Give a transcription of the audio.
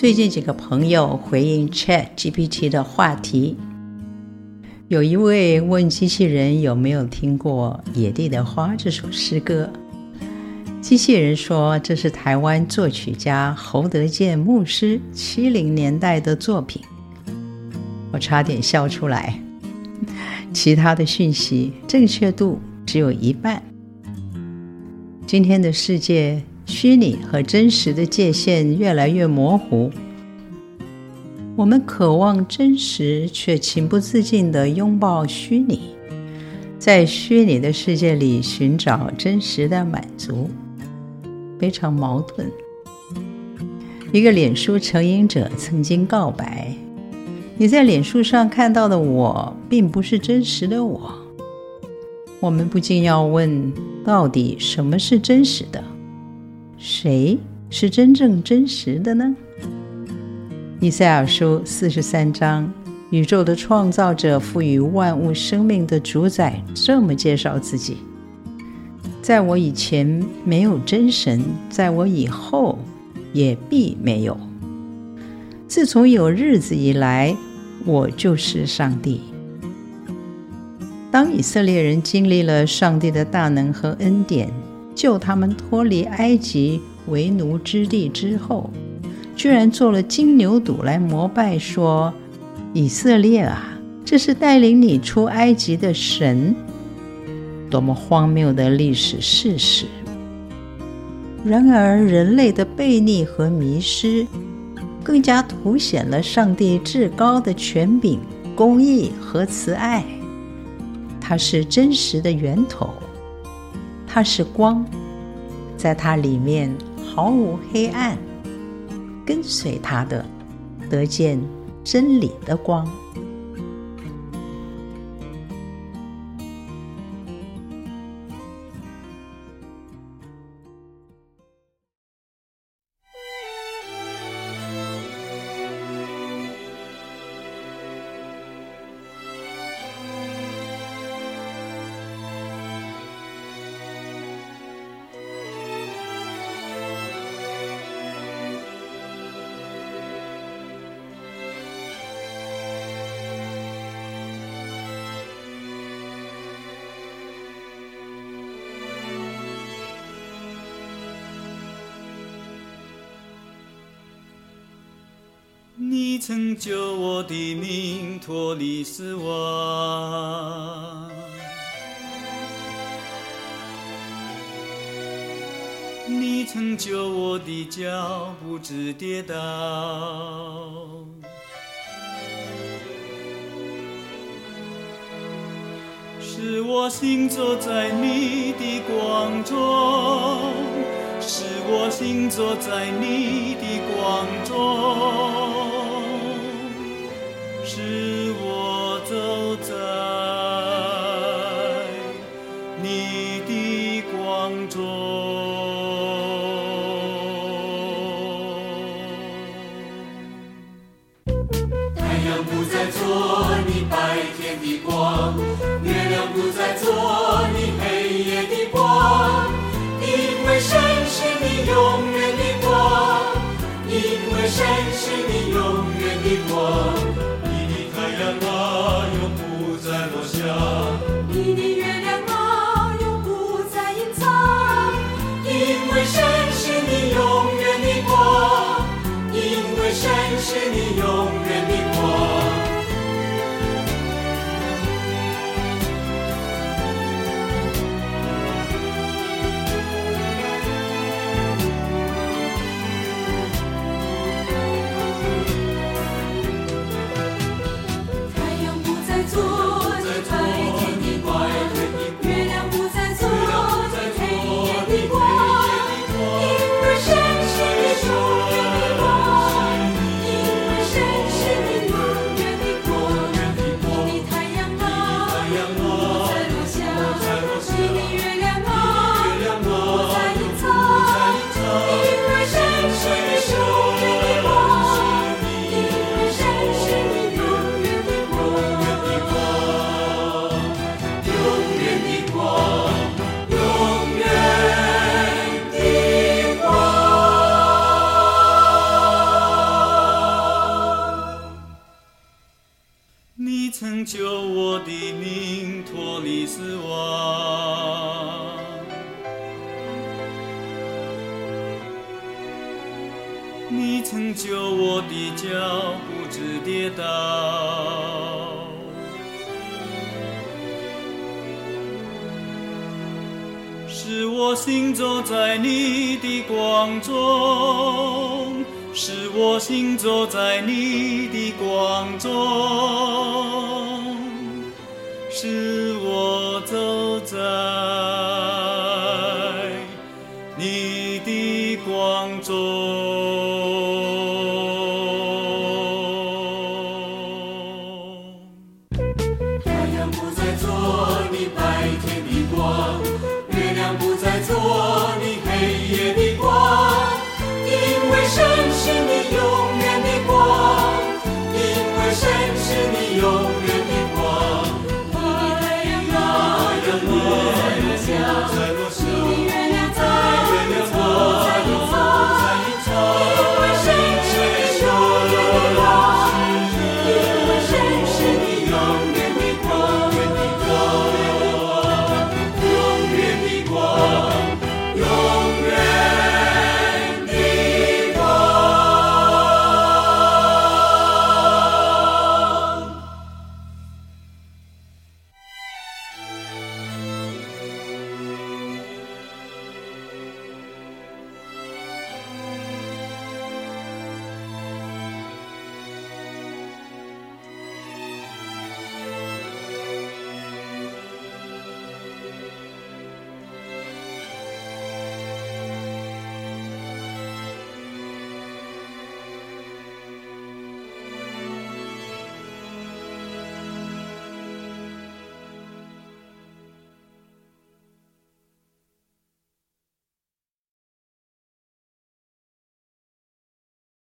最近几个朋友回应 ChatGPT 的话题，有一位问机器人有没有听过《野地的花》这首诗歌，机器人说这是台湾作曲家侯德健牧师七零年代的作品，我差点笑出来。其他的讯息正确度只有一半。今天的世界。虚拟和真实的界限越来越模糊，我们渴望真实，却情不自禁地拥抱虚拟，在虚拟的世界里寻找真实的满足，非常矛盾。一个脸书成瘾者曾经告白：“你在脸书上看到的我，并不是真实的我。”我们不禁要问：到底什么是真实的？谁是真正真实的呢？以赛亚书四十三章，宇宙的创造者、赋予万物生命的主宰，这么介绍自己：在我以前没有真神，在我以后也必没有。自从有日子以来，我就是上帝。当以色列人经历了上帝的大能和恩典，救他们脱离埃及为奴之地之后，居然做了金牛犊来膜拜，说：“以色列啊，这是带领你出埃及的神。”多么荒谬的历史事实！然而，人类的悖逆和迷失，更加凸显了上帝至高的权柄、公义和慈爱。它是真实的源头。它是光，在它里面毫无黑暗。跟随它的，得见真理的光。你曾救我的命脱离死亡，你曾救我的脚不致跌倒，使我行走在你的光中，使我行走在你的光中。你的光中。太阳不再做你白天的光，月亮不再做你黑夜的光，因为神是你永远的光，因为神是你永远的光。你的太阳啊，永不再落下 Jesus. 救我的命脱离死亡，你曾救我的脚不知跌倒，使我行走在你的光中。是我行走在你的光中是我走在你的光中。太阳不再做你白天的光。